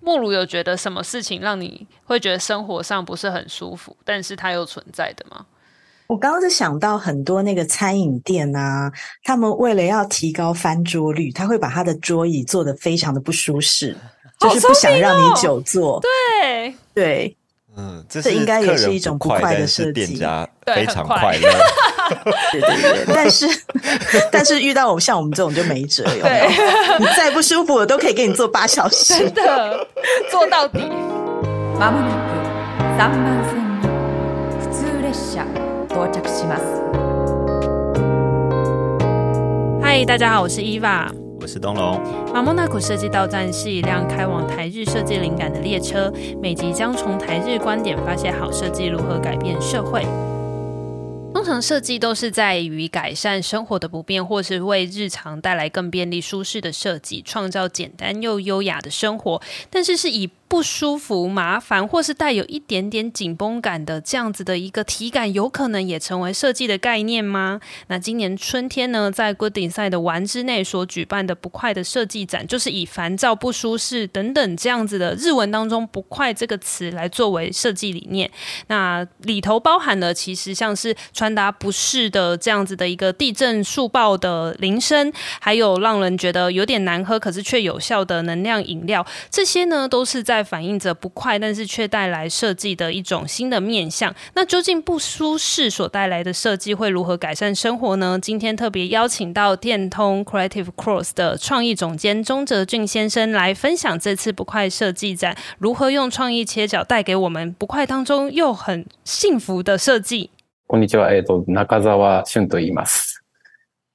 莫鲁有觉得什么事情让你会觉得生活上不是很舒服，但是它又存在的吗？我刚刚是想到很多那个餐饮店啊，他们为了要提高翻桌率，他会把他的桌椅做得非常的不舒适，就是不想让你久坐。哦、对对，嗯，这，这应该也是一种不快的设计。店家非常快乐。对对对，但是但是遇到我像我们这种就没辙，有没有？你再不舒服，我都可以给你做八小时，真的做到底。嗨，大家好，我是伊娃，我是东龙。马莫纳古设计到站是一辆开往台日设计灵感的列车，每集将从台日观点发现好设计如何改变社会。通常设计都是在于改善生活的不便，或是为日常带来更便利、舒适的设计，创造简单又优雅的生活。但是是以不舒服、麻烦，或是带有一点点紧绷感的这样子的一个体感，有可能也成为设计的概念吗？那今年春天呢，在 Good Design 的玩之内所举办的不快的设计展，就是以烦躁、不舒适等等这样子的日文当中“不快”这个词来作为设计理念。那里头包含了其实像是传达不适的这样子的一个地震速报的铃声，还有让人觉得有点难喝可是却有效的能量饮料，这些呢都是在。反映着不快，但是却带来设计的一种新的面向。那究竟不舒适所带来的设计会如何改善生活呢？今天特别邀请到电通 Creative Cross 的创意总监中泽俊先生来分享这次不快设计展如何用创意切角带给我们不快当中又很幸福的设计。こんにちは、えっと中泽俊と言います。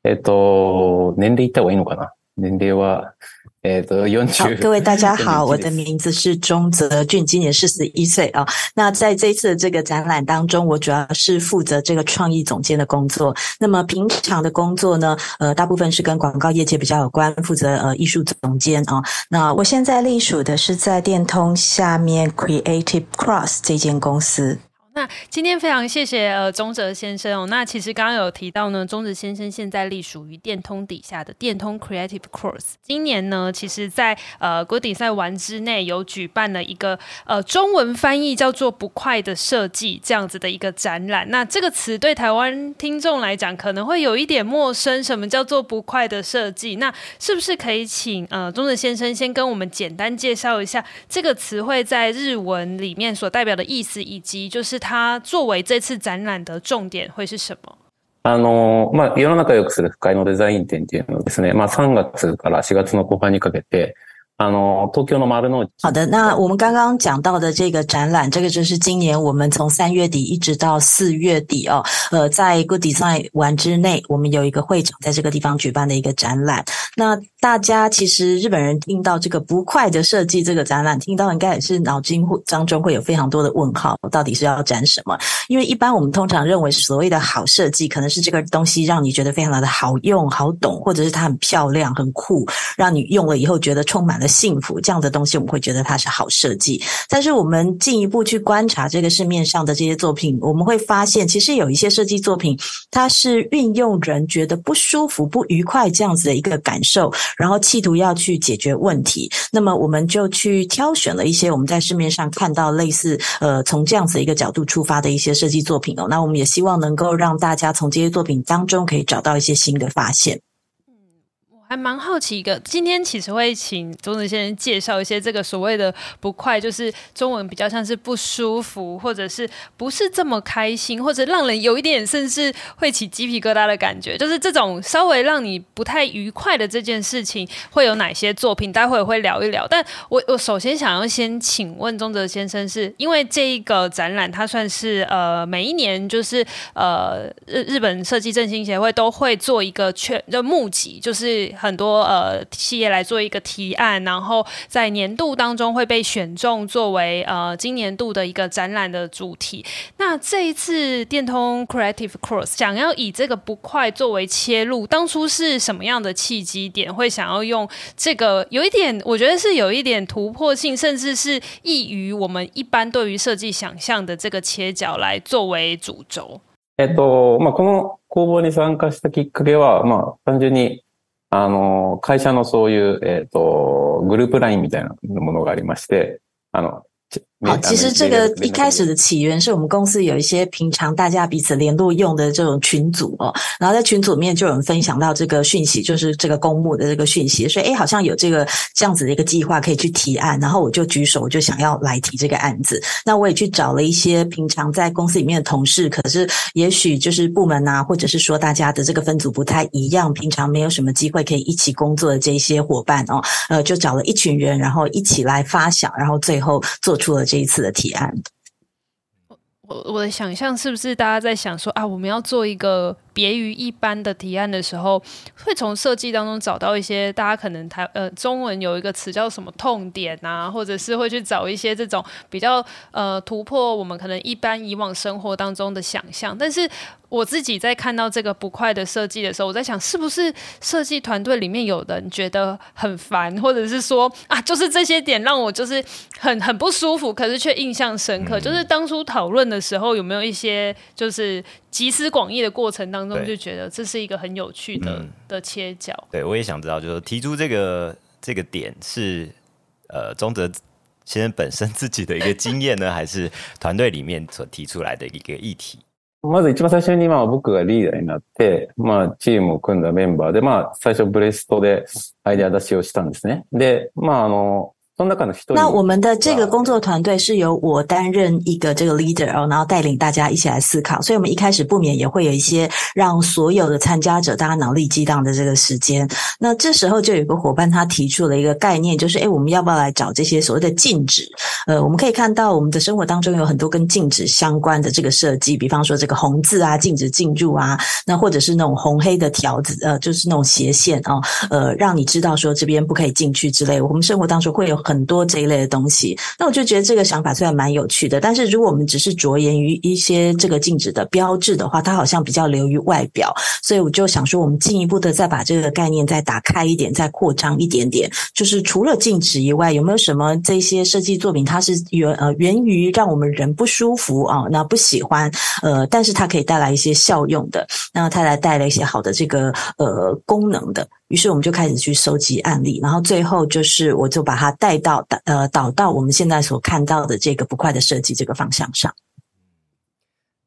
えっと年齢言った方がいいのかな？年龄は。 好，各位大家好，我的名字是钟泽俊，今年四十一岁啊。那在这一次的这个展览当中，我主要是负责这个创意总监的工作。那么平常的工作呢，呃，大部分是跟广告业界比较有关，负责呃艺术总监啊。那我现在隶属的是在电通下面 Creative Cross 这间公司。那今天非常谢谢呃中泽先生哦。那其实刚刚有提到呢，中泽先生现在隶属于电通底下的电通 Creative Course。今年呢，其实在呃 Good Design 丸之内有举办了一个呃中文翻译叫做“不快的设计”这样子的一个展览。那这个词对台湾听众来讲可能会有一点陌生，什么叫做“不快的设计”？那是不是可以请呃中泽先生先跟我们简单介绍一下这个词汇在日文里面所代表的意思，以及就是。它作为这次展览的重点会是什么？あの、まあ、世の中を良くする不快のデザイン展っていうのですね。まあ、3月から4月の后半にかけて。好的，那我们刚刚讲到的这个展览，这个就是今年我们从三月底一直到四月底哦，呃，在 Good Design 丸之内，我们有一个会场在这个地方举办的一个展览。那 大家其实日本人听到这个不快的设计这个展览，听到应该也是脑筋当中会有非常多的问号，到底是要展什么？因为一般我们通常认为所谓的好设计，可能是这个东西让你觉得非常的好用、好懂，或者是它很漂亮、很酷，让你用了以后觉得充满了。幸福这样的东西，我们会觉得它是好设计。但是我们进一步去观察这个市面上的这些作品，我们会发现，其实有一些设计作品，它是运用人觉得不舒服、不愉快这样子的一个感受，然后企图要去解决问题。那么我们就去挑选了一些我们在市面上看到类似呃从这样子一个角度出发的一些设计作品哦。那我们也希望能够让大家从这些作品当中可以找到一些新的发现。还蛮好奇一个，今天其实会请中泽先生介绍一些这个所谓的不快，就是中文比较像是不舒服，或者是不是这么开心，或者让人有一点甚至会起鸡皮疙瘩的感觉，就是这种稍微让你不太愉快的这件事情会有哪些作品？待会会聊一聊。但我我首先想要先请问中泽先生是，因为这一个展览它算是呃每一年就是呃日日本设计振兴协会都会做一个全的募集，就是。很多呃企业来做一个提案，然后在年度当中会被选中作为呃今年度的一个展览的主题。那这一次电通 Creative Cross 想要以这个不快作为切入，当初是什么样的契机点会想要用这个有一点，我觉得是有一点突破性，甚至是异于我们一般对于设计想象的这个切角来作为主轴。えっと、まあ、この工房に参加したきっかけは、まあ、单纯に。 あの、会社のそういう、えっ、ー、と、グループラインみたいなものがありまして、あの、好，其实这个一开始的起源是我们公司有一些平常大家彼此联络用的这种群组哦，然后在群组里面就有人分享到这个讯息，就是这个公募的这个讯息，所以诶好像有这个这样子的一个计划可以去提案，然后我就举手，我就想要来提这个案子。那我也去找了一些平常在公司里面的同事，可是也许就是部门啊，或者是说大家的这个分组不太一样，平常没有什么机会可以一起工作的这些伙伴哦，呃，就找了一群人，然后一起来发想，然后最后做出了这。这一次的提案，我我我的想象是不是大家在想说啊，我们要做一个别于一般的提案的时候，会从设计当中找到一些大家可能台呃中文有一个词叫什么痛点啊，或者是会去找一些这种比较呃突破我们可能一般以往生活当中的想象，但是。我自己在看到这个不快的设计的时候，我在想，是不是设计团队里面有人觉得很烦，或者是说啊，就是这些点让我就是很很不舒服，可是却印象深刻。就是当初讨论的时候，有没有一些就是集思广益的过程当中，就觉得这是一个很有趣的、嗯、的切角。对，我也想知道，就是提出这个这个点是呃宗泽先生本身自己的一个经验呢，还是团队里面所提出来的一个议题？まず一番最初に、まあ仆がリーダーになって、まあチームを组んだメンバーで、まあ最初ブレストでアイデア出しをしたんですね。で、まああの、 那我们的这个工作团队是由我担任一个这个 leader 哦，然后带领大家一起来思考。所以，我们一开始不免也会有一些让所有的参加者大家脑力激荡的这个时间。那这时候就有一个伙伴他提出了一个概念，就是诶，我们要不要来找这些所谓的禁止？呃，我们可以看到我们的生活当中有很多跟禁止相关的这个设计，比方说这个红字啊，禁止进入啊，那或者是那种红黑的条子，呃，就是那种斜线哦，呃，让你知道说这边不可以进去之类。我们生活当中会有。很多这一类的东西，那我就觉得这个想法虽然蛮有趣的，但是如果我们只是着眼于一些这个禁止的标志的话，它好像比较流于外表，所以我就想说，我们进一步的再把这个概念再打开一点，再扩张一点点，就是除了禁止以外，有没有什么这些设计作品，它是源呃源于让我们人不舒服啊，那不喜欢呃，但是它可以带来一些效用的，那它来带来一些好的这个呃功能的。于是我们就开始去收集案例，然后最后就是我就把它带到呃导到我们现在所看到的这个不快的设计这个方向上。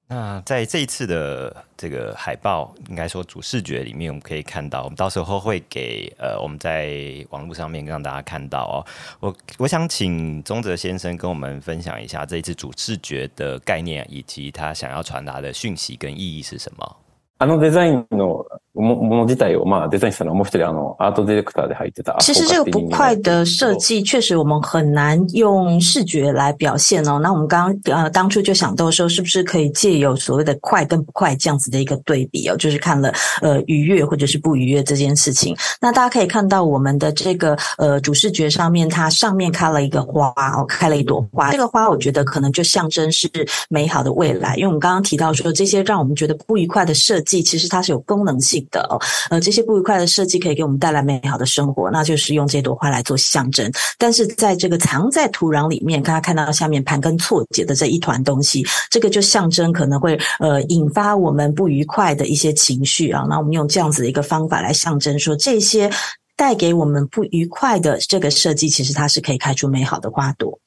那在这一次的这个海报，应该说主视觉里面，我们可以看到，我们到时候会给呃我们在网络上面让大家看到哦。我我想请宗泽先生跟我们分享一下这一次主视觉的概念，以及他想要传达的讯息跟意义是什么。あのデザインの もの自体をまあデザインしたのはもう一人あのアートディレクターで入ってた。其实这个不快的设计确实我们很难用视觉来表现哦。那我们刚刚呃当初就想到说，是不是可以借由所谓的快跟不快这样子的一个对比哦，就是看了呃愉悦或者是不愉悦这件事情。那大家可以看到我们的这个呃主视觉上面，它上面开了一个花哦，开了一朵花。这个花我觉得可能就象征是美好的未来，因为我们刚刚提到说这些让我们觉得不愉快的设计，其实它是有功能性 的哦。呃，这些不愉快的设计可以给我们带来美好的生活，那就是用这朵花来做象征。但是在这个藏在土壤里面，刚刚看到下面盘根错节的这一团东西，这个就象征可能会呃引发我们不愉快的一些情绪啊。那我们用这样子的一个方法来象征说，这些带给我们不愉快的这个设计，其实它是可以开出美好的花朵。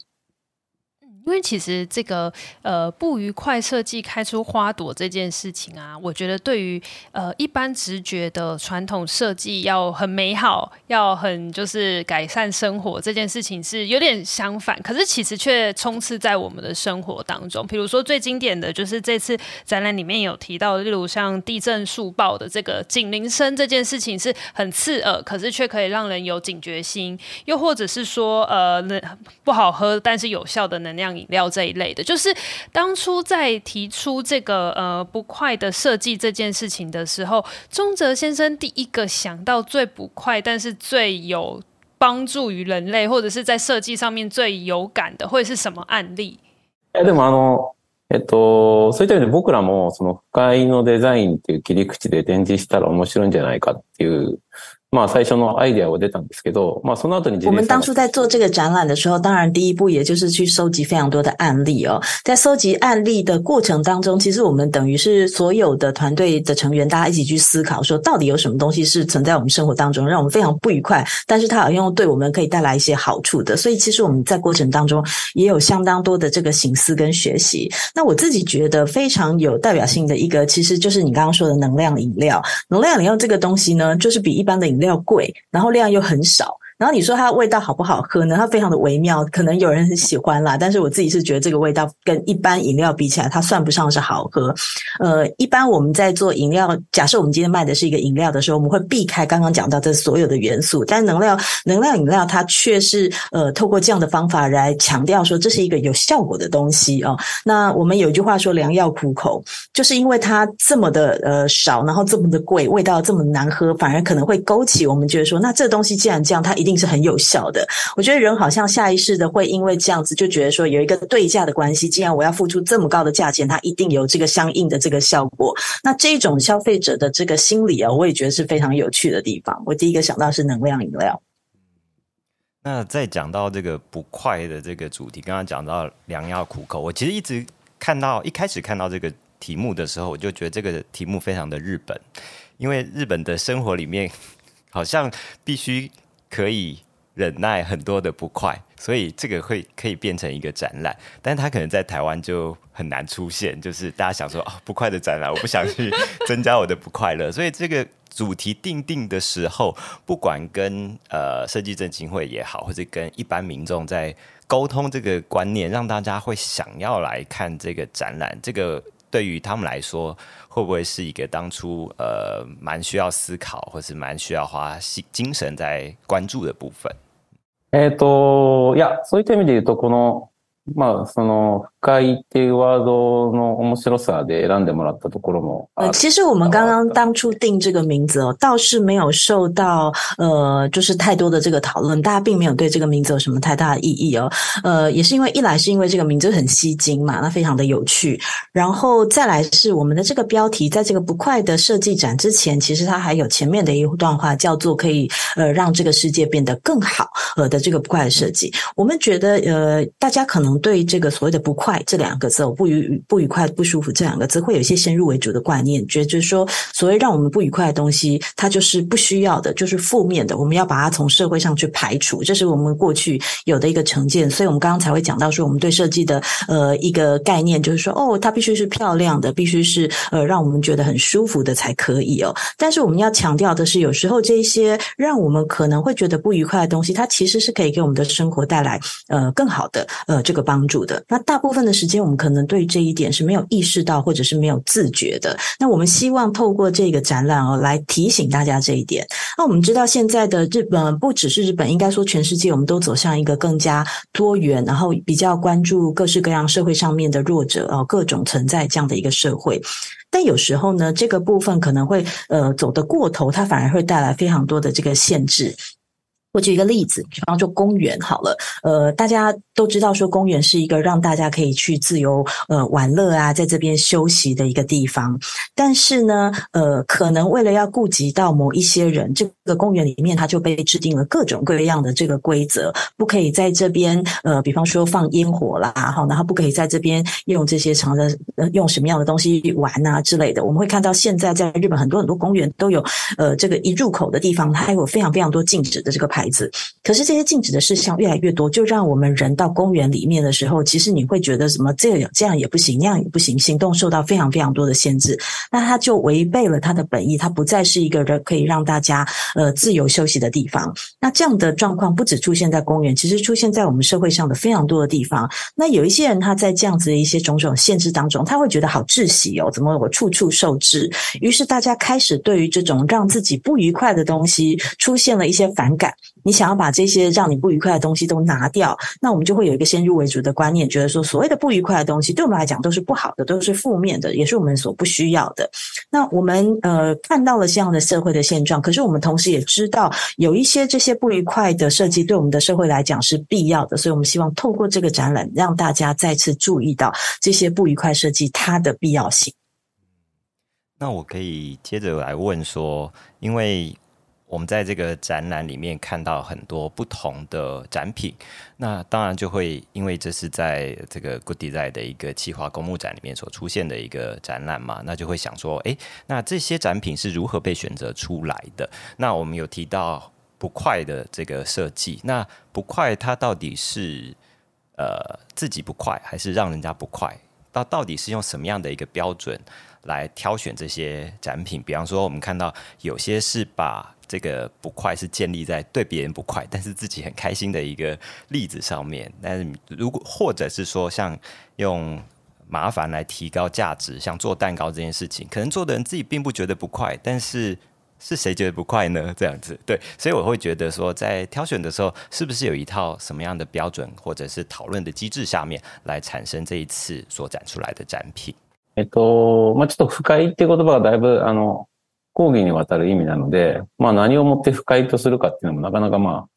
因为其实这个呃不愉快设计开出花朵这件事情啊，我觉得对于呃一般直觉的传统设计要很美好，要很就是改善生活这件事情是有点相反，可是其实却充斥在我们的生活当中。比如说最经典的就是这次展览里面有提到，例如像地震速报的这个警铃声这件事情是很刺耳，可是却可以让人有警觉心，又或者是说呃不好喝但是有效的能量饮料这一类的，就是当初在提出这个呃不快的设计这件事情的时候，宗泽先生第一个想到最不快，但是最有帮助于人类，或者是在设计上面最有感的，会是什么案例？哎，でもあのえっとそういった意味で仆らもその不快のデザインっていう切り口で展示したら面白いんじゃないかっていう まあ最初のアイデアは出たんですけど、まあその后に我们当初在做这个展览的时候，当然第一步也就是去收集非常多的案例哦。在收集案例的过程当中，其实我们等于是所有的团队的成员，大家一起去思考，说到底有什么东西是存在我们生活当中，让我们非常不愉快，但是它好像对我们可以带来一些好处的。所以其实我们在过程当中也有相当多的这个省思跟学习。那我自己觉得非常有代表性的一个，其实就是你刚刚说的能量饮料。能量饮料这个东西呢，就是比一般的饮 料贵，然后量又很少。然后你说它味道好不好喝呢？它非常的微妙，可能有人很喜欢啦，但是我自己是觉得这个味道跟一般饮料比起来，它算不上是好喝。呃，一般我们在做饮料，假设我们今天卖的是一个饮料的时候，我们会避开刚刚讲到的所有的元素，但能量能量饮料它却是呃透过这样的方法来强调说这是一个有效果的东西哦。那我们有一句话说“良药苦口”，就是因为它这么的呃少，然后这么的贵，味道这么难喝，反而可能会勾起我们觉得说，那这东西既然这样，它一定。是很有效的。我觉得人好像下意识的会因为这样子就觉得说有一个对价的关系，既然我要付出这么高的价钱，它一定有这个相应的这个效果。那这种消费者的这个心理啊，我也觉得是非常有趣的地方。我第一个想到是能量饮料。那在讲到这个不快的这个主题，刚刚讲到良药苦口，我其实一直看到一开始看到这个题目的时候，我就觉得这个题目非常的日本，因为日本的生活里面 好像必须。可以忍耐很多的不快，所以这个会可以变成一个展览，但是它可能在台湾就很难出现，就是大家想说哦，不快的展览，我不想去增加我的不快乐，所以这个主题定定的时候，不管跟呃设计振兴会也好，或者跟一般民众在沟通这个观念，让大家会想要来看这个展览，这个对于他们来说。会不会是一个当初呃蛮需要思考，或是蛮需要花心精神在关注的部分？えっと、いや、そういった意味で言うと、このまあその 深いっていうワードの面白さで选んでもらったところも。呃，其实我们刚刚当初定这个名字哦，倒是没有受到呃，就是太多的这个讨论，大家并没有对这个名字有什么太大的意义哦。呃，也是因为一来是因为这个名字很吸睛嘛，那非常的有趣，然后再来是我们的这个标题，在这个不快的设计展之前，其实它还有前面的一段话，叫做可以呃让这个世界变得更好呃的这个不快的设计。我们觉得呃，大家可能对这个所谓的不快。 这两个字，我不愉不愉快、不舒服这两个字，会有一些先入为主的观念，觉得就是说，所谓让我们不愉快的东西，它就是不需要的，就是负面的，我们要把它从社会上去排除，这是我们过去有的一个成见。所以，我们刚刚才会讲到说，我们对设计的呃一个概念，就是说，哦，它必须是漂亮的，必须是呃让我们觉得很舒服的才可以哦。但是，我们要强调的是，有时候这一些让我们可能会觉得不愉快的东西，它其实是可以给我们的生活带来呃更好的呃这个帮助的。那大部分。的时间，我们可能对这一点是没有意识到，或者是没有自觉的。那我们希望透过这个展览哦，来提醒大家这一点。那我们知道，现在的日本不只是日本，应该说全世界，我们都走向一个更加多元，然后比较关注各式各样社会上面的弱者哦，各种存在这样的一个社会。但有时候呢，这个部分可能会呃走得过头，它反而会带来非常多的这个限制。我举一个例子，比方说公园好了，呃，大家都知道说公园是一个让大家可以去自由呃玩乐啊，在这边休息的一个地方。但是呢，呃，可能为了要顾及到某一些人，这个公园里面它就被制定了各种各样的这个规则，不可以在这边呃，比方说放烟火啦，好，然后不可以在这边用这些长的呃用什么样的东西玩啊之类的。我们会看到现在在日本很多很多公园都有呃这个一入口的地方，它还有非常非常多禁止的这个牌。子，可是这些禁止的事项越来越多，就让我们人到公园里面的时候，其实你会觉得什么这样这样也不行，那样也不行，行动受到非常非常多的限制，那它就违背了它的本意，它不再是一个人可以让大家呃自由休息的地方。那这样的状况不只出现在公园，其实出现在我们社会上的非常多的地方。那有一些人他在这样子的一些种种限制当中，他会觉得好窒息哦，怎么我处处受制？于是大家开始对于这种让自己不愉快的东西出现了一些反感。你想要把这些让你不愉快的东西都拿掉，那我们就会有一个先入为主的观念，觉得说所谓的不愉快的东西对我们来讲都是不好的，都是负面的，也是我们所不需要的。那我们呃看到了这样的社会的现状，可是我们同时也知道有一些这些不愉快的设计对我们的社会来讲是必要的，所以我们希望透过这个展览让大家再次注意到这些不愉快设计它的必要性。那我可以接着来问说，因为。我们在这个展览里面看到很多不同的展品，那当然就会因为这是在这个 Good Design 的一个企划公募展里面所出现的一个展览嘛，那就会想说，哎，那这些展品是如何被选择出来的？那我们有提到不快的这个设计，那不快它到底是呃自己不快，还是让人家不快？到到底是用什么样的一个标准来挑选这些展品？比方说，我们看到有些是把这个不快是建立在对别人不快，但是自己很开心的一个例子上面。但是如果或者是说，像用麻烦来提高价值，像做蛋糕这件事情，可能做的人自己并不觉得不快，但是是谁觉得不快呢？这样子，对，所以我会觉得说，在挑选的时候，是不是有一套什么样的标准，或者是讨论的机制下面来产生这一次所展出来的展品？えっと、まあ、ちょっと不快っていう言叶がだいぶあの 講義にわたる意味なので、まあ何をもって不快とするかっていうのもなかなかまあ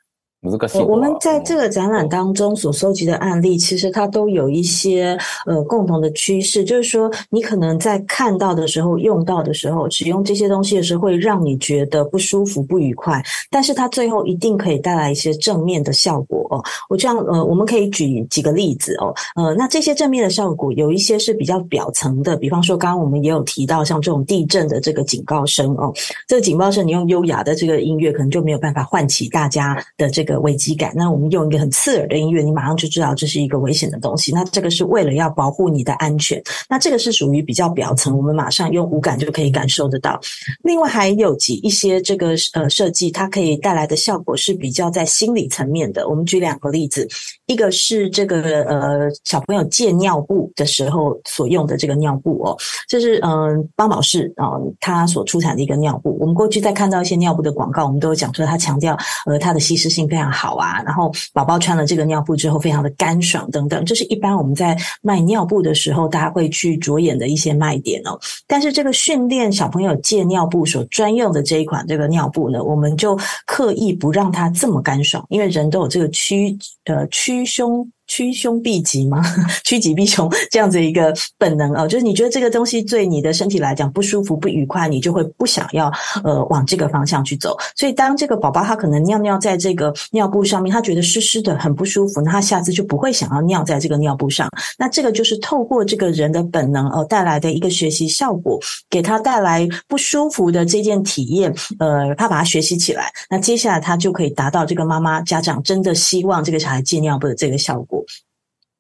我们在这个展览当中所收集的案例，其实它都有一些呃共同的趋势，就是说你可能在看到的时候、用到的时候、使用这些东西的时候，会让你觉得不舒服、不愉快，但是它最后一定可以带来一些正面的效果哦。我这样呃，我们可以举几个例子哦，呃，那这些正面的效果有一些是比较表层的，比方说刚刚我们也有提到像这种地震的这个警告声哦，这个警报声你用优雅的这个音乐可能就没有办法唤起大家的这个。危机感，那我们用一个很刺耳的音乐，你马上就知道这是一个危险的东西。那这个是为了要保护你的安全。那这个是属于比较表层，我们马上用五感就可以感受得到。另外还有几一些这个呃设计，它可以带来的效果是比较在心理层面的。我们举两个例子，一个是这个呃小朋友戒尿布的时候所用的这个尿布哦，这是嗯、呃、邦宝适啊它所出产的一个尿布。我们过去在看到一些尿布的广告，我们都有讲说它强调呃它的吸湿性非常。好啊，然后宝宝穿了这个尿布之后非常的干爽等等，这是一般我们在卖尿布的时候大家会去着眼的一些卖点哦。但是这个训练小朋友借尿布所专用的这一款这个尿布呢，我们就刻意不让它这么干爽，因为人都有这个屈呃屈胸。趋凶避吉吗？趋吉避凶 这样子一个本能哦，就是你觉得这个东西对你的身体来讲不舒服、不愉快，你就会不想要呃往这个方向去走。所以当这个宝宝他可能尿尿在这个尿布上面，他觉得湿湿的很不舒服，那他下次就不会想要尿在这个尿布上。那这个就是透过这个人的本能哦带来的一个学习效果，给他带来不舒服的这件体验，呃，他把它学习起来，那接下来他就可以达到这个妈妈家长真的希望这个小孩戒尿布的这个效果。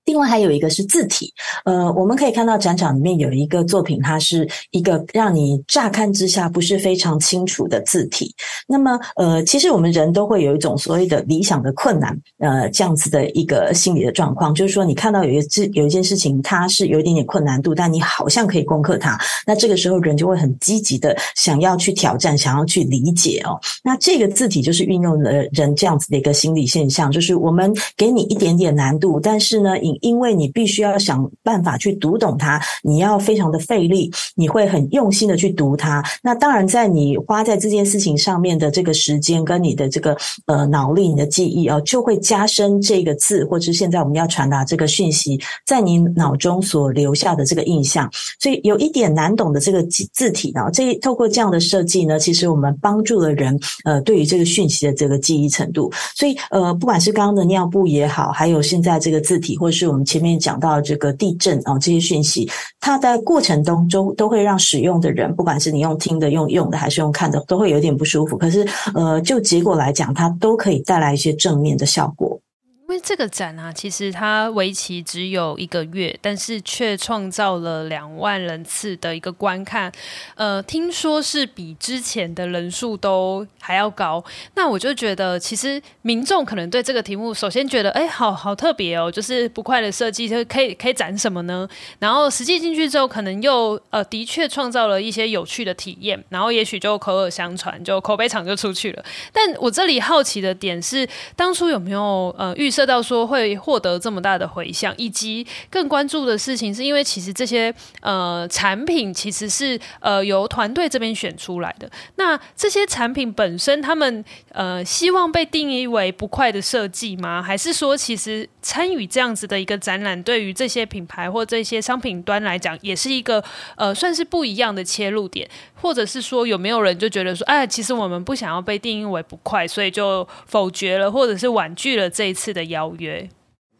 另外还有一个是字体，呃，我们可以看到展场里面有一个作品，它是一个让你乍看之下不是非常清楚的字体。那么，呃，其实我们人都会有一种所谓的理想的困难，呃，这样子的一个心理的状况，就是说你看到有一字有一件事情，它是有一点点困难度，但你好像可以攻克它，那这个时候人就会很积极的想要去挑战，想要去理解哦。那这个字体就是运用了人这样子的一个心理现象，就是我们给你一点点难度，但是呢，因为你必须要想办法去读懂它，你要非常的费力，你会很用心的去读它。那当然，在你花在这件事情上面的这个时间跟你的这个呃脑力、你的记忆哦，就会加深这个字，或者是现在我们要传达这个讯息，在你脑中所留下的这个印象。所以有一点难懂的这个字体呢，这透过这样的设计呢，其实我们帮助了人呃对于这个讯息的这个记忆程度。所以呃，不管是刚刚的尿布也好，还有现在这个字体，或是我们前面讲到这个地震啊，这些讯息，它在过程当中都会让使用的人，不管是你用听的、用用的，还是用看的，都会有点不舒服。可是，呃，就结果来讲，它都可以带来一些正面的效果。因为这个展啊，其实它为期只有一个月，但是却创造了两万人次的一个观看。呃，听说是比之前的人数都还要高。那我就觉得，其实民众可能对这个题目，首先觉得，哎，好好特别哦，就是不快的设计，就可以可以展什么呢？然后实际进去之后，可能又呃，的确创造了一些有趣的体验，然后也许就口耳相传，就口碑场就出去了。但我这里好奇的点是，当初有没有呃预设？到说会获得这么大的回响，以及更关注的事情，是因为其实这些呃产品其实是呃由团队这边选出来的。那这些产品本身，他们呃希望被定义为不快的设计吗？还是说，其实参与这样子的一个展览，对于这些品牌或这些商品端来讲，也是一个呃算是不一样的切入点？或者是说有没有人就觉得说，哎，其实我们不想要被定义为不快，所以就否决了，或者是婉拒了这一次的邀约。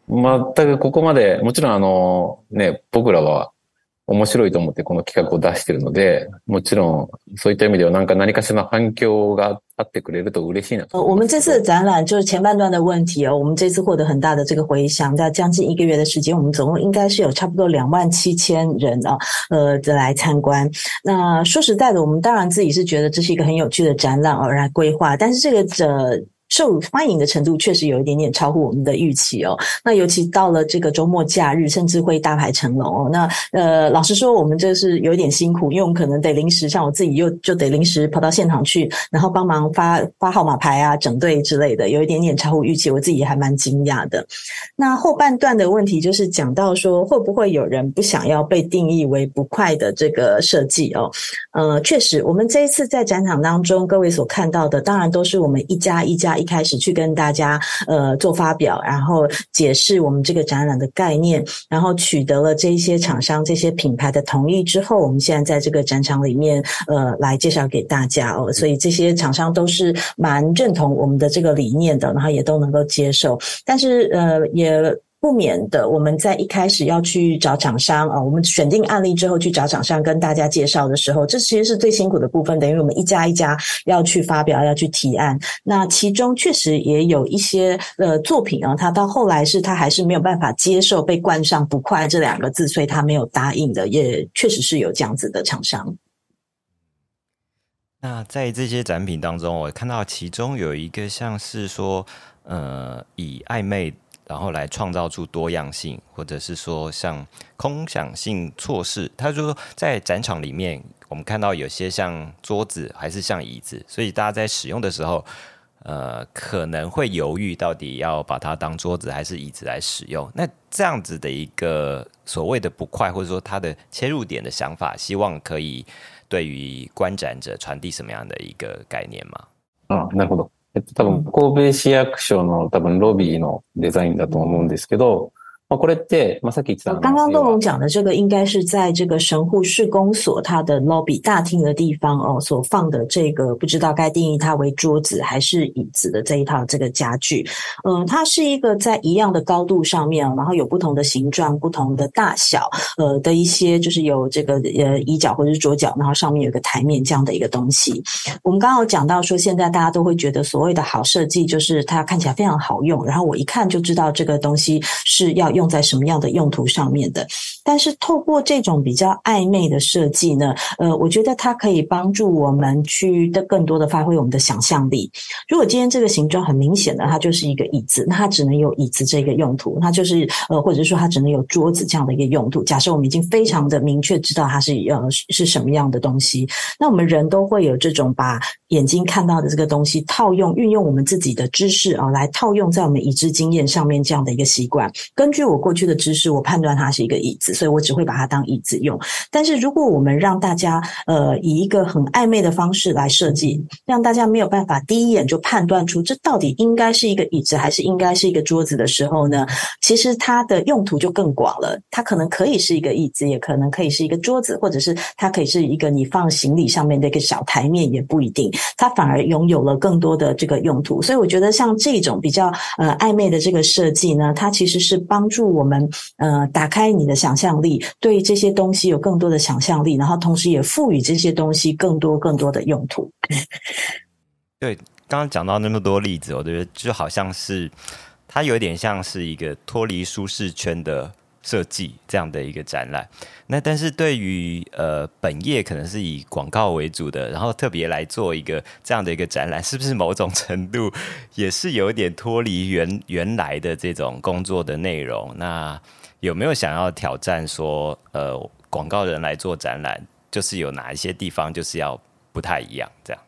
全くここまでもちろんあのね僕らは面白いと思ってこの企画を出しているので、もちろんそういった意味ではなんか何かしらの反響があってくれると嬉しいな。我们这次的展览就是前半段的问题哦，我们这次获得很大的这个回响，在将近一个月的时间，我们总共应该是有差不多两万七千人啊，呃的来参观。那说实在的，我们当然自己是觉得这是一个很有趣的展览而来规划，但是这个呃。 受欢迎的程度确实有一点点超乎我们的预期哦。那尤其到了这个周末假日，甚至会大排长龙哦。那呃，老实说，我们这是有点辛苦，因为我们可能得临时，像我自己又就得临时跑到现场去，然后帮忙发发号码牌啊、整队之类的，有一点点超乎预期，我自己还蛮惊讶的。那后半段的问题就是讲到说，会不会有人不想要被定义为不快的这个设计哦？呃，确实，我们这一次在展场当中，各位所看到的，当然都是我们一家一家。一开始去跟大家呃做发表，然后解释我们这个展览的概念，然后取得了这些厂商、这些品牌的同意之后，我们现在在这个展场里面呃来介绍给大家哦。所以这些厂商都是蛮认同我们的这个理念的，然后也都能够接受，但是呃也。不免的，我们在一开始要去找厂商啊，我们选定案例之后去找厂商跟大家介绍的时候，这其实是最辛苦的部分，等于我们一家一家要去发表，要去提案。那其中确实也有一些呃作品啊，他到后来是他还是没有办法接受被冠上“不快”这两个字，所以他没有答应的，也确实是有这样子的厂商。那在这些展品当中，我看到其中有一个像是说，呃，以暧昧。然后来创造出多样性，或者是说像空想性措施。他就说，在展场里面，我们看到有些像桌子，还是像椅子，所以大家在使用的时候，呃，可能会犹豫到底要把它当桌子还是椅子来使用。那这样子的一个所谓的不快，或者说他的切入点的想法，希望可以对于观展者传递什么样的一个概念吗？啊，那不懂。えっと、多分、神戸市役所の多分ロビーのデザインだと思うんですけど、刚刚豆龙讲的这个，应该是在这个神户市公所它的 lobby 大厅的地方哦，所放的这个不知道该定义它为桌子还是椅子的这一套这个家具。嗯，它是一个在一样的高度上面，然后有不同的形状、不同的大小，呃的一些就是有这个呃椅脚或者是桌脚，然后上面有个台面这样的一个东西。我们刚刚有讲到说，现在大家都会觉得所谓的好设计就是它看起来非常好用，然后我一看就知道这个东西是要。用在什么样的用途上面的？但是透过这种比较暧昧的设计呢，呃，我觉得它可以帮助我们去的更多的发挥我们的想象力。如果今天这个形状很明显的，它就是一个椅子，那它只能有椅子这个用途，它就是呃，或者说它只能有桌子这样的一个用途。假设我们已经非常的明确知道它是呃是什么样的东西，那我们人都会有这种把眼睛看到的这个东西套用、运用我们自己的知识啊，来套用在我们已知经验上面这样的一个习惯，根据。我过去的知识，我判断它是一个椅子，所以我只会把它当椅子用。但是如果我们让大家呃以一个很暧昧的方式来设计，让大家没有办法第一眼就判断出这到底应该是一个椅子还是应该是一个桌子的时候呢，其实它的用途就更广了。它可能可以是一个椅子，也可能可以是一个桌子，或者是它可以是一个你放行李上面的一个小台面，也不一定。它反而拥有了更多的这个用途。所以我觉得像这种比较呃暧昧的这个设计呢，它其实是帮助。助我们呃打开你的想象力，对这些东西有更多的想象力，然后同时也赋予这些东西更多更多的用途。对，刚刚讲到那么多例子，我觉得就好像是它有点像是一个脱离舒适圈的。设计这样的一个展览，那但是对于呃本业可能是以广告为主的，然后特别来做一个这样的一个展览，是不是某种程度也是有点脱离原原来的这种工作的内容？那有没有想要挑战说，呃，广告人来做展览，就是有哪一些地方就是要不太一样？这样？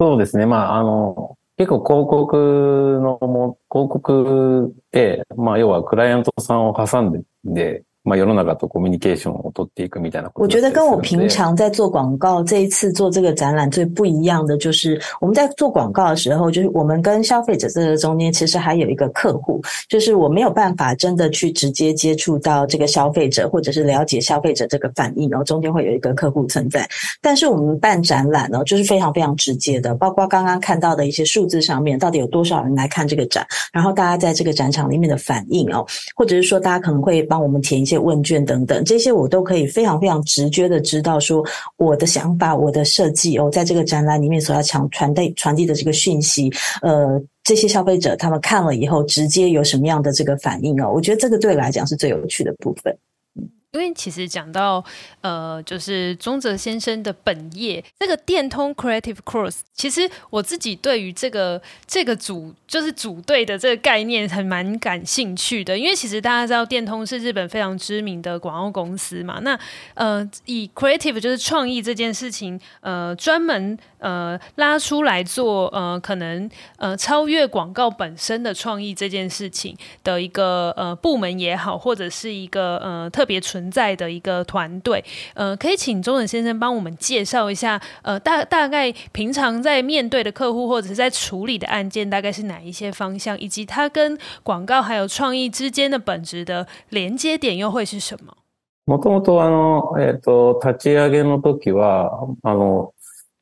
そうですね。まあ、あの、结构広告のも広告で、まあ要はクライアントさんを挟んで。 で、まあ、世の中とコミュニケーションを取っていくみたいな我觉得跟我平常在做广告，这一次做这个展览最不一样的，就是我们在做广告的时候，就是我们跟消费者这个中间，其实还有一个客户，就是我没有办法真的去直接接触到这个消费者，或者是了解消费者这个反应，然后中间会有一个客户存在。但是我们办展览呢，就是非常非常直接的，包括刚刚看到的一些数字上面，到底有多少人来看这个展，然后大家在这个展场里面的反应哦，或者是说大家可能会帮我们填一 些问卷等等，这些我都可以非常非常直觉的知道说我的想法、我的设计哦，在这个展览里面所要强传递传递的这个讯息，呃，这些消费者他们看了以后直接有什么样的这个反应哦，我觉得这个对我来讲是最有趣的部分。因为其实讲到呃，就是宗泽先生的本业这个电通 Creative Cross，其实我自己对于这个这个组就是组队的这个概念还蛮感兴趣的。因为其实大家知道电通是日本非常知名的广告公司嘛，那呃以 Creative 就是创意这件事情，呃专门呃拉出来做呃可能呃超越广告本身的创意这件事情的一个呃部门也好，或者是一个呃特别纯。存在的一个团队，呃，可以请宗泽先生帮我们介绍一下，呃，大大概平常在面对的客户或者是在处理的案件，大概是哪一些方向，以及它跟广告还有创意之间的本质的连接点又会是什么？もともとあの、えっと、立ち上げの时は、あの、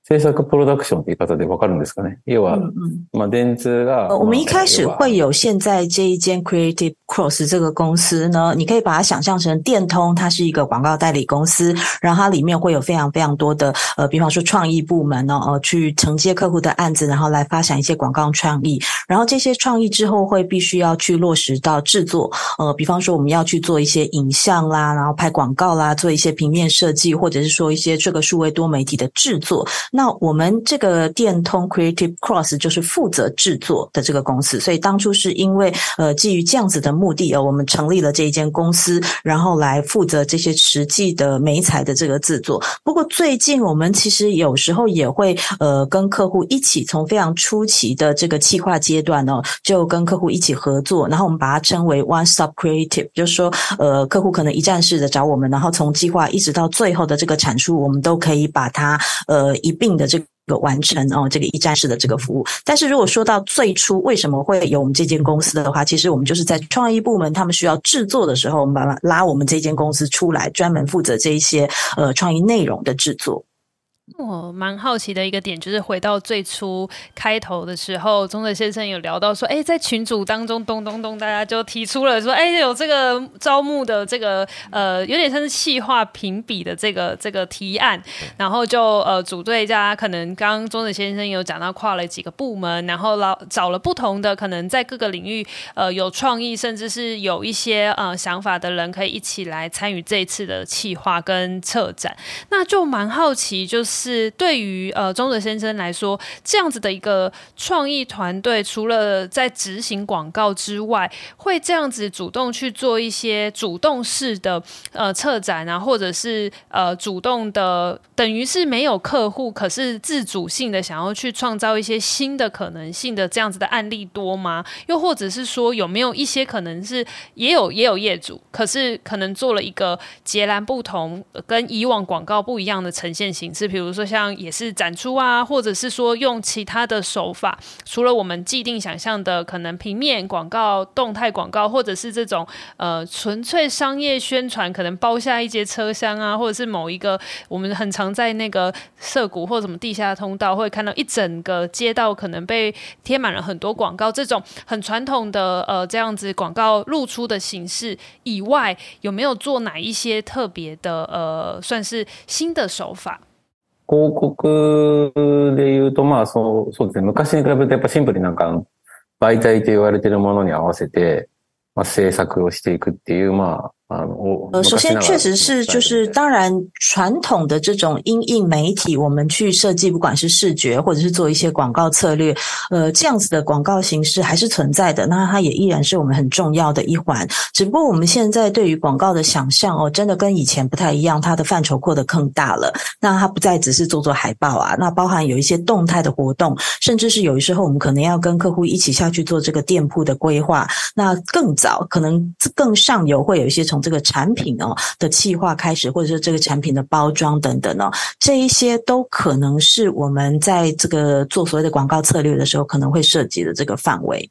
制作プロダクションって言い方でわかるんですかね？要は、嗯嗯、まあ电通が、呃，我们一开始会有现在这一间 Creative Cross 这个公司呢，你可以把它想象成电通，它是一个广告代理公司，然后它里面会有非常非常多的呃，比方说创意部门呢，呃，去承接客户的案子，然后来发展一些广告创意，然后这些创意之后会必须要去落实到制作，呃，比方说我们要去做一些影像啦，然后拍广告啦，做一些平面设计，或者是说一些这个数位多媒体的制作。 那我们这个电通 Creative Cross 就是负责制作的这个公司，所以当初是因为呃基于这样子的目的，呃，我们成立了这一间公司，然后来负责这些实际的媒材的这个制作。不过最近我们其实有时候也会呃跟客户一起从非常初期的这个企划阶段呢，就跟客户一起合作，然后我们把它称为 One Stop Creative，就是说呃客户可能一站式的找我们，然后从计划一直到最后的这个产出，我们都可以把它呃一并的这个。完成哦，这个一站式的这个服务。但是如果说到最初为什么会有我们这间公司的话，其实我们就是在创意部门他们需要制作的时候，我们把拉我们这间公司出来，专门负责这一些呃创意内容的制作。我蛮好奇的一个点，就是回到最初开头的时候，钟泽先生有聊到说，哎，在群组当中，咚咚咚，大家就提出了说，哎，有这个招募的这个呃，有点像是企划评比的这个这个提案，然后就呃组队，大家可能刚刚宗泽先生有讲到跨了几个部门，然后老找了不同的可能在各个领域呃有创意，甚至是有一些呃想法的人，可以一起来参与这一次的企划跟策展，那就蛮好奇，就是。是对于呃宗泽先生来说，这样子的一个创意团队，除了在执行广告之外，会这样子主动去做一些主动式的呃策展啊，或者是呃主动的，等于是没有客户，可是自主性的想要去创造一些新的可能性的这样子的案例多吗？又或者是说有没有一些可能是也有也有业主，可是可能做了一个截然不同、跟以往广告不一样的呈现形式，比如。比如说，像也是展出啊，或者是说用其他的手法，除了我们既定想象的可能平面广告、动态广告，或者是这种呃纯粹商业宣传，可能包下一节车厢啊，或者是某一个我们很常在那个涩谷或什么地下通道会看到一整个街道可能被贴满了很多广告，这种很传统的呃这样子广告露出的形式以外，有没有做哪一些特别的呃算是新的手法？広告で言うと、まあ、そう、そうですね。昔に比べてやっぱシンプルになんか、媒体と言われているものに合わせて、まあ、制作をしていくっていう、まあ、呃，首先确实是，就是当然传统的这种音印媒体，我们去设计，不管是视觉或者是做一些广告策略，呃，这样子的广告形式还是存在的。那它也依然是我们很重要的一环。只不过我们现在对于广告的想象哦，真的跟以前不太一样，它的范畴扩得更大了。那它不再只是做做海报啊，那包含有一些动态的活动，甚至是有的时候我们可能要跟客户一起下去做这个店铺的规划。那更早，可能更上游会有一些从从这个产品哦的企划开始，或者说这个产品的包装等等哦，这一些都可能是我们在这个做所谓的广告策略的时候可能会涉及的这个范围。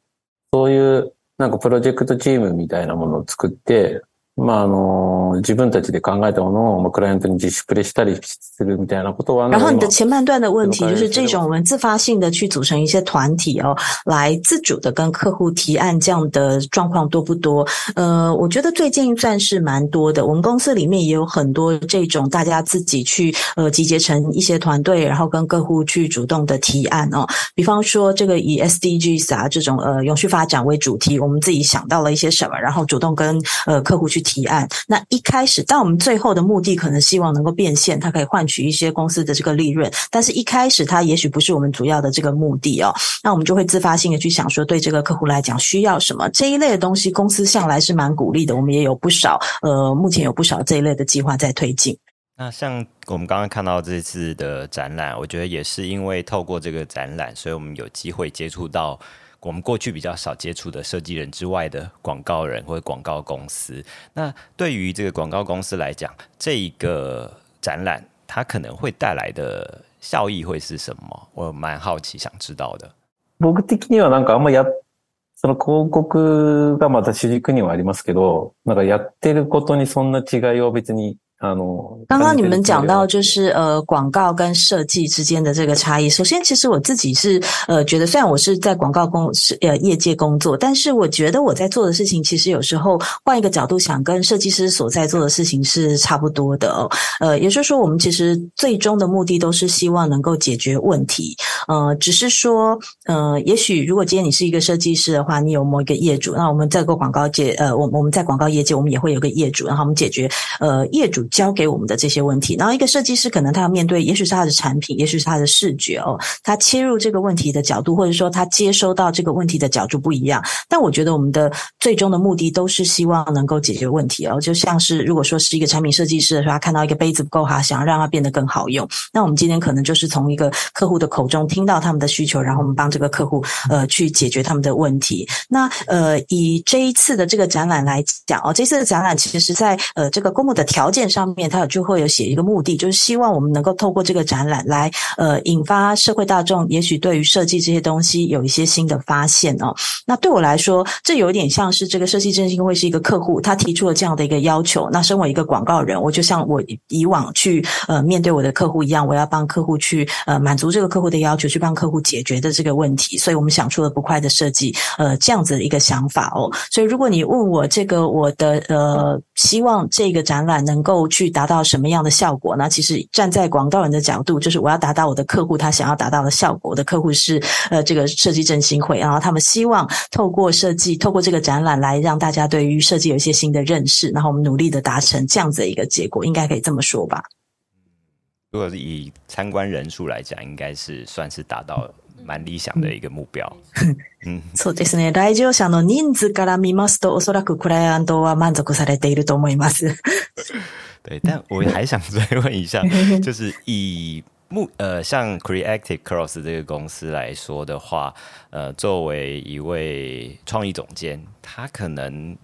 そういうなんかプロジェクトチームみたいなものを作って。 まあ、あの、自分たちで考えたものを、まあ、クライアントに自主プレしたりするみたいなことは。然后你的前半段的问题就是这种我们自发性的去组成一些团体哦，来自主的跟客户提案这样的状况多不多？呃，我觉得最近算是蛮多的。我们公司里面也有很多这种大家自己去呃集结成一些团队，然后跟客户去主动的提案哦。比方说这个以 SDGs 啊这种呃永续发展为主题，我们自己想到了一些什么，然后主动跟呃客户去。 提案，那一开始，但我们最后的目的可能希望能够变现，它可以换取一些公司的这个利润。但是一开始，它也许不是我们主要的这个目的哦。那我们就会自发性的去想说，对这个客户来讲需要什么这一类的东西，公司向来是蛮鼓励的。我们也有不少，呃，目前有不少这一类的计划在推进。那像我们刚刚看到这次的展览，我觉得也是因为透过这个展览，所以我们有机会接触到。我们过去比较少接触的设计人之外的广告人或者广告公司，那对于这个广告公司来讲，这一个展览它可能会带来的效益会是什么？我蛮好奇，想知道的。仆的にはなんかあんまやその広告がまた主轴にはありますけど、なんかやってることにそんな违いは别に。 刚刚你们讲到就是呃广告跟设计之间的这个差异。首先，其实我自己是呃觉得，虽然我是在广告公司呃业界工作，但是我觉得我在做的事情，其实有时候换一个角度想，跟设计师所在做的事情是差不多的哦。呃，也就是说，我们其实最终的目的都是希望能够解决问题。呃，只是说呃，也许如果今天你是一个设计师的话，你有某一个业主，那我们在个广告界呃，我我们在广告业界，我们也会有个业主，然后我们解决呃业主。交给我们的这些问题，然后一个设计师可能他要面对，也许是他的产品，也许是他的视觉哦，他切入这个问题的角度，或者说他接收到这个问题的角度不一样。但我觉得我们的最终的目的都是希望能够解决问题哦。就像是如果说是一个产品设计师的时候，他看到一个杯子不够好，想要让它变得更好用，那我们今天可能就是从一个客户的口中听到他们的需求，然后我们帮这个客户呃去解决他们的问题。那呃以这一次的这个展览来讲哦，这次的展览其实是在呃这个公募的条件上上面，它有就会有写一个目的，就是希望我们能够透过这个展览来，呃，引发社会大众，也许对于设计这些东西有一些新的发现哦。那对我来说，这有点像是这个设计振兴会是一个客户，他提出了这样的一个要求。那身为一个广告人，我就像我以往去呃面对我的客户一样，我要帮客户去呃满足这个客户的要求，去帮客户解决的这个问题。所以我们想出了不快的设计，呃，这样子的一个想法哦。所以如果你问我这个我的呃希望这个展览能够去达到。什么样的效果呢？其实站在广告人的角度，就是我要达到我的客户他想要达到的效果。我的客户是呃这个设计振兴会，然后他们希望透过设计，透过这个展览来让大家对于设计有一些新的认识。然后我们努力的达成这样子的一个结果，应该可以这么说吧？如果是以参观人数来讲，应该是算是达到蛮理想的一个目标。嗯，そうですね。来场者の人数から见ますと、おそらくクライアントは满足されていると思います。对，但我还想再问一下，就是以目呃，像 Creative Cross 这个公司来说的话，呃，作为一位创意总监，他可能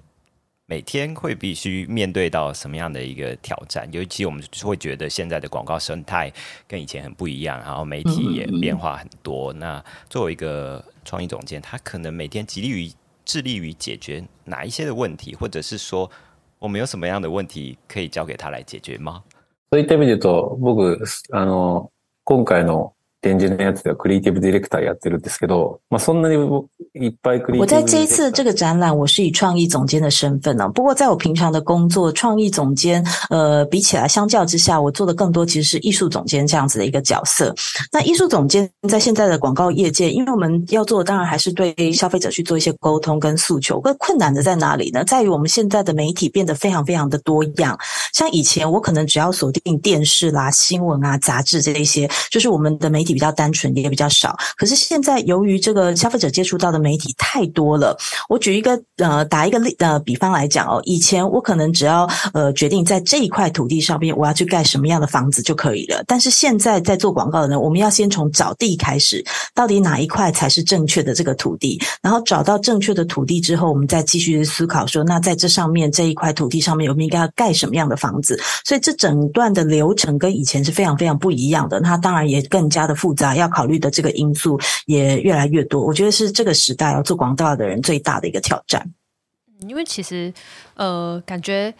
每天会必须面对到什么样的一个挑战？尤其我们会觉得现在的广告生态跟以前很不一样，然后媒体也变化很多。那作为一个创意总监，他可能每天极力于致力于解决哪一些的问题，或者是说，我们有什么样的问题可以交给他来解决吗？そういった意味で言うと、仆、あの、今回の 展示のやつではクリエイティブディレクターやってるんですけど、まあそんなにいっぱいクリエイティブ。我在这一次这个展览，我是以创意总监的身份呢。不过在我平常的工作，创意总监，呃，比起来相较之下，我做的更多其实是艺术总监这样子的一个角色。那艺术总监在现在的广告业界，因为我们要做的当然还是对消费者去做一些沟通跟诉求。更困难的在哪里呢？在于我们现在的媒体变得非常非常的多样。像以前我可能只要锁定电视啦、新闻啊、杂志这一些，就是我们的媒体。 比较单纯，也比较少。可是现在由于这个消费者接触到的媒体太多了，我举一个呃打一个例呃比方来讲哦，以前我可能只要呃决定在这一块土地上面我要去盖什么样的房子就可以了，但是现在在做广告的呢，我们要先从找地开始，到底哪一块才是正确的这个土地，然后找到正确的土地之后，我们再继续思考说，那在这上面这一块土地上面，我们应该要盖什么样的房子？所以这整段的流程跟以前是非常非常不一样的，那当然也更加的复杂，要考虑的这个因素也越来越多。我觉得是这个时代要做广告的人最大的一个挑战。因为其实，呃，感觉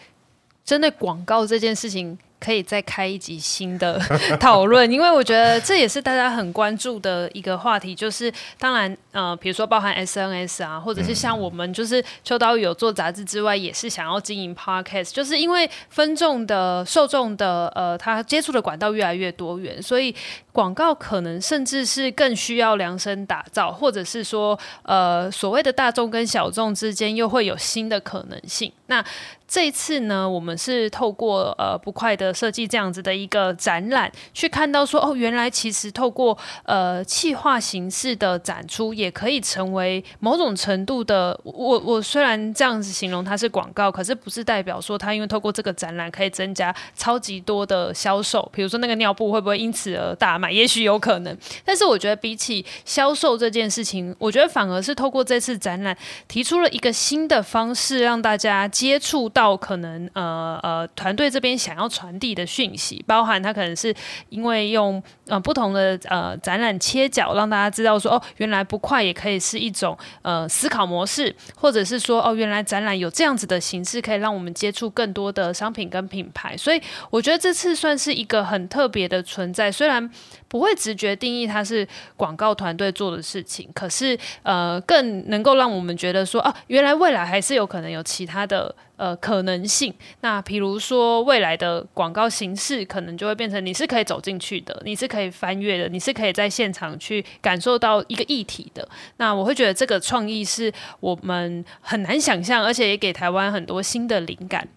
针对广告这件事情。可以再开一集新的 讨论，因为我觉得这也是大家很关注的一个话题。就是当然，呃，比如说包含 SNS 啊，或者是像我们，就是秋刀鱼有做杂志之外，也是想要经营 Podcast，就是因为分众的受众的呃，他接触的管道越来越多元，所以广告可能甚至是更需要量身打造，或者是说，呃，所谓的大众跟小众之间又会有新的可能性。那这一次呢，我们是透过呃不快的设计这样子的一个展览，去看到说哦，原来其实透过呃气化形式的展出，也可以成为某种程度的。我我虽然这样子形容它是广告，可是不是代表说它因为透过这个展览可以增加超级多的销售。比如说那个尿布会不会因此而大？也许有可能。但是我觉得比起销售这件事情，我觉得反而是透过这次展览提出了一个新的方式，让大家接触到可能呃呃团队这边想要传递的讯息，包含他可能是因为用呃不同的呃展览切角，让大家知道说哦，原来不快也可以是一种呃思考模式，或者是说哦，原来展览有这样子的形式，可以让我们接触更多的商品跟品牌。所以我觉得这次算是一个很特别的存在，虽然不会直觉定义它是广告团队做的事情，可是呃更能够让我们觉得说啊，原来未来还是有可能有其他的。呃，可能性。那比如说，未来的广告形式可能就会变成，你是可以走进去的，你是可以翻阅的，你是可以在现场去感受到一个议题的。那我会觉得这个创意是我们很难想象，而且也给台湾很多新的灵感。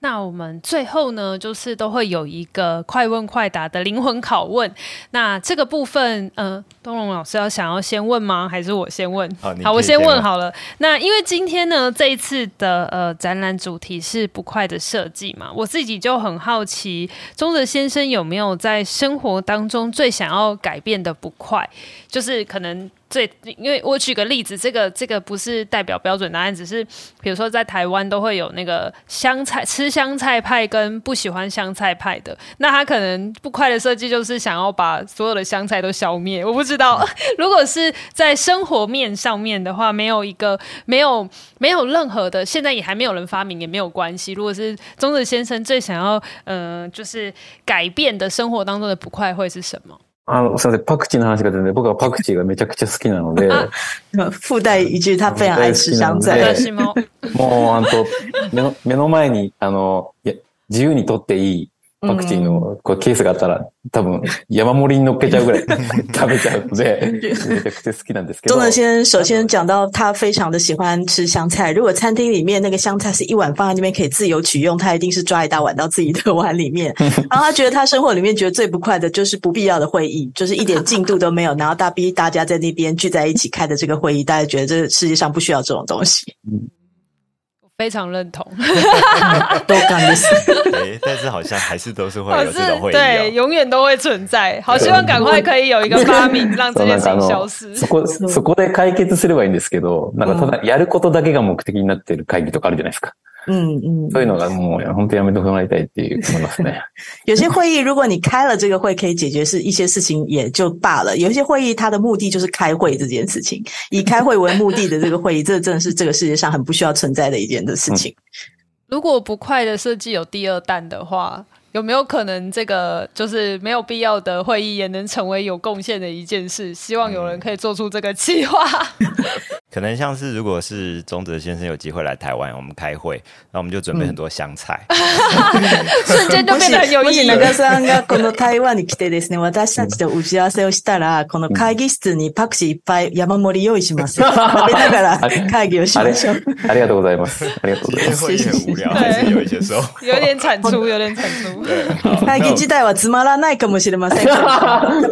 那我们最后呢，就是都会有一个快问快答的灵魂拷问。那这个部分，呃，东龙老师要想要先问吗？还是我先问？好，好，我先问好了。那因为今天呢，这一次的呃展览主题是不快的设计嘛，我自己就很好奇，宗泽先生有没有在生活当中最想要改变的不快？就是可能。最，因为我举个例子，这个这个不是代表标准答案，只是比如说在台湾都会有那个香菜吃香菜派跟不喜欢香菜派的，那他可能不快的设计就是想要把所有的香菜都消灭。我不知道，如果是在生活面上面的话，没有一个没有没有任何的，现在也还没有人发明，也没有关系。如果是中子先生最想要呃，就是改变的生活当中的不快会是什么？啊，すみません。パクチーの话が出て、仆はパクチーがめちゃくちゃ好きなので。附带一句，他非常爱吃香菜。もう、あと、目の、目の前に、あの、自由に取っていいパクチーのこうケースがあったら、多分山盛りに乗っけちゃうぐらい食べちゃうので、めちゃくちゃ好きなんですけど。宗哲先生首先讲到他非常的喜欢吃香菜，如果餐厅里面那个香菜是一碗放在那边可以自由取用，他一定是抓一大碗到自己的碗里面。然后他觉得他生活里面觉得最不快的就是不必要的会议，就是一点进度都没有，然后大逼大家在那边聚在一起开的这个会议，大家觉得这个世界上不需要这种东西。嗯 非常认同，都干的是，对，但是好像还是都是会有这种会议，对，永远都会存在。好，希望赶快可以有一个发明，让这件事情消失。そこそこで解决すればいいんですけど、なんかただやることだけが目的になっている会议とかあるじゃないですか。嗯嗯，そういうのがもう本当やめてもらいたいっていう思いますね。有些会议，如果你开了这个会，可以解决是一些事情也就罢了。有些会议，它的目的就是开会这件事情，以开会为目的的这个会议，这真的是这个世界上很不需要存在的一件的事情。如果不快的设计有第二弹的话。 有没有可能这个就是没有必要的会议也能成为有贡献的一件事？希望有人可以做出这个计划。可能像是如果是中泽先生有机会来台湾，我们开会，那我们就准备很多香菜，瞬间就变得有意义。この台湾に来てですね、私たちと打ち合わせをしたら、この会議室にパクいっぱい山盛り用意します。ら会議をしま。ありがとうございます。ありがとうございます。很，有点有，出，有点出。最近自体はつまらないかもしれません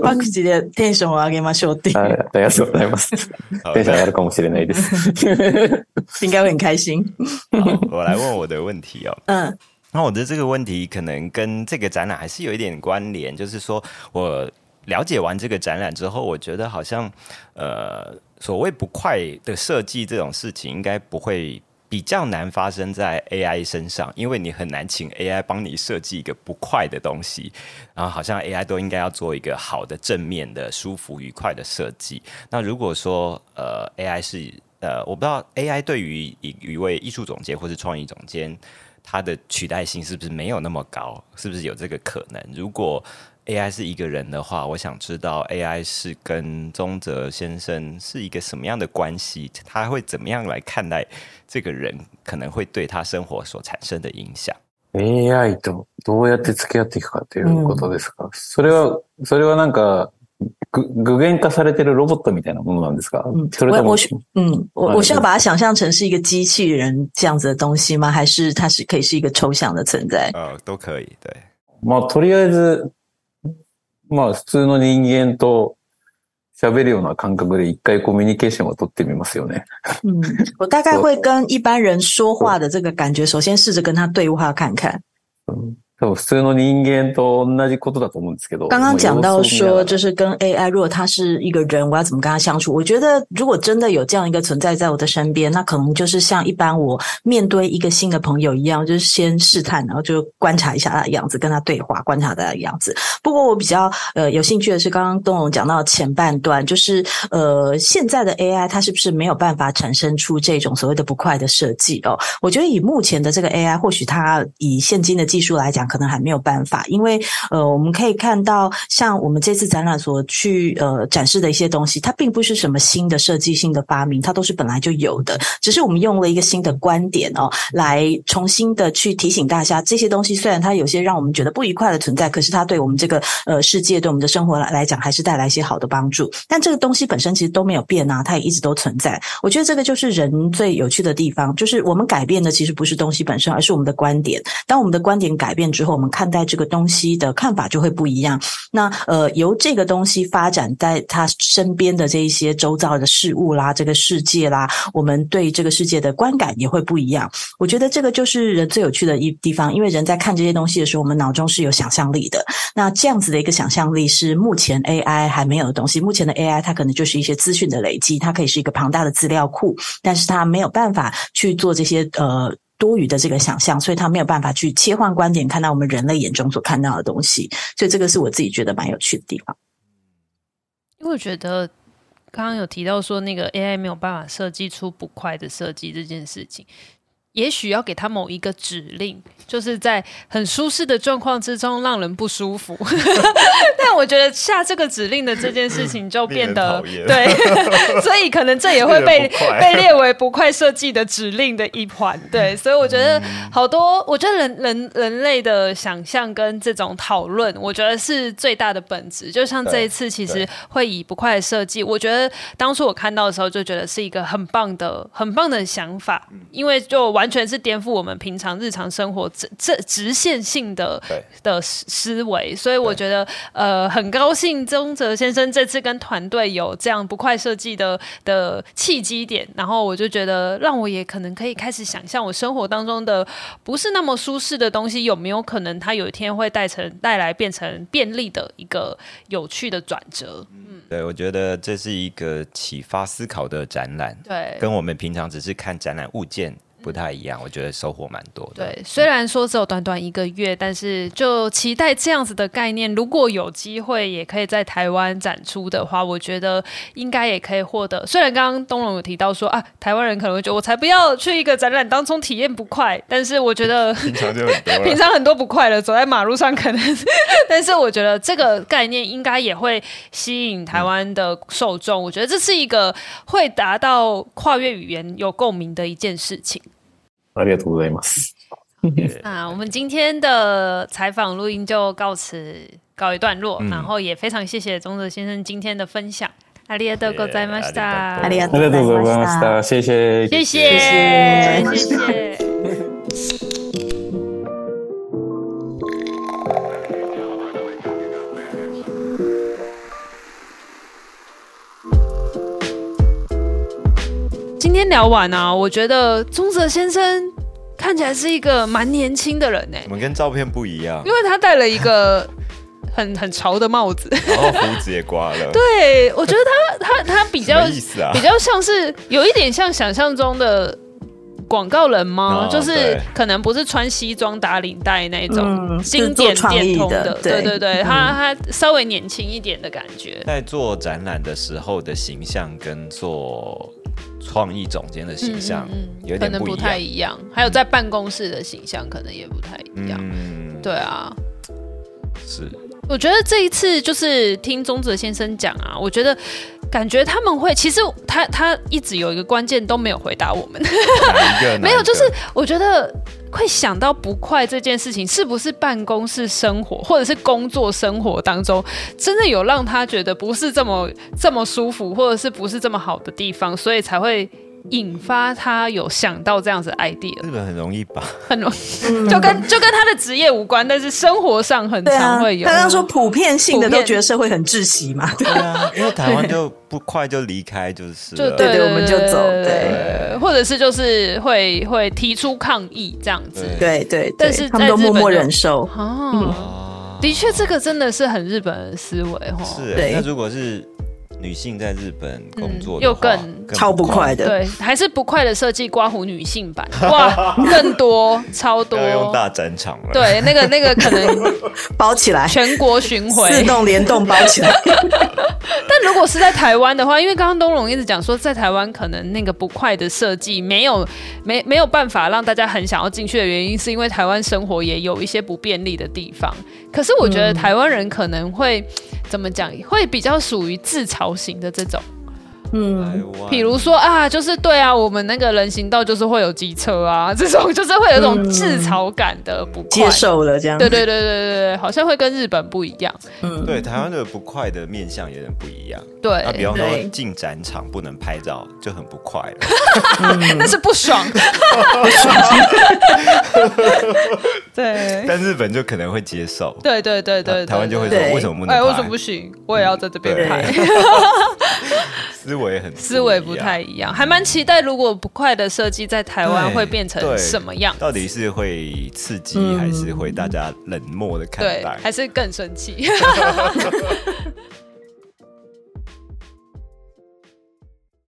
各地でテンションを上げましょうっていう。ありがとうございます。テンション上がるかもしれないです。应该会很开心。我来问我的问题哦。嗯。那我的这个问题可能跟这个展览还是有一点关联，就是说我了解完这个展览之后，我觉得好像，呃，所谓不快的设计这种事情，应该不会。 比较难发生在 AI 身上，因为你很难请 AI 帮你设计一个不快的东西，然后好像 AI 都应该要做一个好的、正面的、舒服、愉快的设计。那如果说呃 AI 是呃，我不知道 AI 对于一一位艺术总监或是创意总监，它的取代性是不是没有那么高？是不是有这个可能？如果 AI 是一个人的话，我想知道 AI 是跟宗泽先生是一个什么样的关系？他会怎么样来看待这个人可能会对他生活所产生的影响？AI とどうやって付き合っていくかということですか？嗯、それはそれはなんか具具现化されてるロボットみたいなものなんですか？嗯，我我嗯，我我需要把它想象成是一个机器人这样子的东西吗？还是它是可以是一个抽象的存在？呃，都可以，对。まあとりあえず。 まあ普通の人间と喋るような感覚で一回コミュニケーションを取ってみますよね。嗯，我大概会跟一般人说话的这个感觉，首先试着跟他对话看看。嗯普通の人间と同じことだと思うんですけど。刚刚讲到说，就是跟 AI，如果他是一个人，我要怎么跟他相处？我觉得，如果真的有这样一个存在在我的身边，那可能就是像一般我面对一个新的朋友一样，就是先试探，然后就观察一下他的样子，跟他对话，观察他的样子。不过我比较呃有兴趣的是，刚刚东龙讲到前半段，就是呃现在的 AI，它是不是没有办法产生出这种所谓的不快的设计哦？我觉得以目前的这个 AI，或许它以现今的技术来讲， 可能还没有办法，因为呃，我们可以看到，像我们这次展览所去呃展示的一些东西，它并不是什么新的设计、新的发明，它都是本来就有的，只是我们用了一个新的观点哦，来重新的去提醒大家，这些东西虽然它有些让我们觉得不愉快的存在，可是它对我们这个呃世界、对我们的生活来来讲，还是带来一些好的帮助。但这个东西本身其实都没有变啊，它也一直都存在。我觉得这个就是人最有趣的地方，就是我们改变的其实不是东西本身，而是我们的观点。当我们的观点改变之后，我们看待这个东西的看法就会不一样。那呃，由这个东西发展在他身边的这一些周遭的事物啦，这个世界啦，我们对这个世界的观感也会不一样。我觉得这个就是人最有趣的一地方，因为人在看这些东西的时候，我们脑中是有想象力的。那这样子的一个想象力是目前 AI 还没有的东西。目前的 AI 它可能就是一些资讯的累积，它可以是一个庞大的资料库，但是它没有办法去做这些呃。多余的这个想象，所以他没有办法去切换观点，看到我们人类眼中所看到的东西。所以这个是我自己觉得蛮有趣的地方。因为我觉得刚刚有提到说，那个 AI 没有办法设计出不快的设计这件事情。也许要给他某一个指令，就是在很舒适的状况之中让人不舒服。但我觉得下这个指令的这件事情就变得对，所以可能这也会被 被列为不快设计的指令的一环。对，所以我觉得好多，我觉得人人人类的想象跟这种讨论，我觉得是最大的本质。就像这一次，其实会以不快设计，我觉得当初我看到的时候就觉得是一个很棒的、很棒的想法，因为就完。完全是颠覆我们平常日常生活这这直线性的的思维，所以我觉得呃很高兴宗泽先生这次跟团队有这样不快设计的的契机点，然后我就觉得让我也可能可以开始想象我生活当中的不是那么舒适的东西有没有可能它有一天会带成带来变成便利的一个有趣的转折。嗯，对，我觉得这是一个启发思考的展览，对，跟我们平常只是看展览物件。不太一样，我觉得收获蛮多的。对，虽然说只有短短一个月，但是就期待这样子的概念，如果有机会也可以在台湾展出的话，我觉得应该也可以获得。虽然刚刚东龙有提到说啊，台湾人可能会觉得我才不要去一个展览当中体验不快，但是我觉得 平常就很多，平常很多不快了，走在马路上可能，但是我觉得这个概念应该也会吸引台湾的受众。我觉得这是一个会达到跨越语言有共鸣的一件事情。ありがとうございます。那我们今天的采访录音就到此告一段落，嗯、然后也非常谢谢宗泽先生今天的分享。ありがとうございました。ありがとうございました。谢谢。谢谢。谢谢。 天聊完啊，我觉得宗泽先生看起来是一个蛮年轻的人呢。我们跟照片不一样，因为他戴了一个很很潮的帽子，然后胡子也刮了。对，我觉得他他他比较意思啊，比较像是有一点像想象中的。广告人吗？哦、就是可能不是穿西装打领带那种经典电通的，对对对，嗯、他他稍微年轻一点的感觉。在做展览的时候的形象跟做创意总监的形象有点不一样，可能不太一样。还有在办公室的形象可能也不太一样。嗯，对啊，是。我觉得这一次就是听宗泽先生讲啊，我觉得。感觉他们会，其实他他一直有一个关键都没有回答我们，没有，就是我觉得会想到不快这件事情，是不是办公室生活或者是工作生活当中，真的有让他觉得不是这么这么舒服，或者是不是这么好的地方，所以才会。引发他有想到这样子 idea，日本很容易吧？很容易，就跟就跟他的职业无关，但是生活上很常会有。他刚刚说普遍性的都觉得社会很窒息嘛？对啊，因为台湾就不快就离开就是，就对对，我们就走，对，或者是就是会会提出抗议这样子，对对，但是他们都默默忍受。哦，的确，这个真的是很日本的思维哈。是，那如果是。女性在日本工作、嗯、又更，更超不快的，对，还是不快的设计刮胡女性版，哇，更多 超多，要用大展场了，对，那个那个可能 包起来，全国巡回，自动联动包起来。但如果是在台湾的话，因为刚刚东龙一直讲说，在台湾可能那个不快的设计没有没没有办法让大家很想要进去的原因，是因为台湾生活也有一些不便利的地方。可是我觉得台湾人可能会。怎么讲？会比较属于自嘲型的这种，嗯，比如说啊，就是对啊，我们那个人行道就是会有机车啊，这种就是会有一种自嘲感的不快，接受了这样，对对对对对对，好像会跟日本不一样，嗯，对，台湾的不快的面相有点不一样，对，那比方说进展场不能拍照就很不快了，那是不爽，不爽，对，但日本就可能会接受，对对对对，台湾就会说为什么不能？哎，为什么不行？我也要在这边拍。思维很思维不太一样，还蛮期待如果不快的设计在台湾会变成什么样？到底是会刺激，还是会大家冷漠的看待，还是更生气？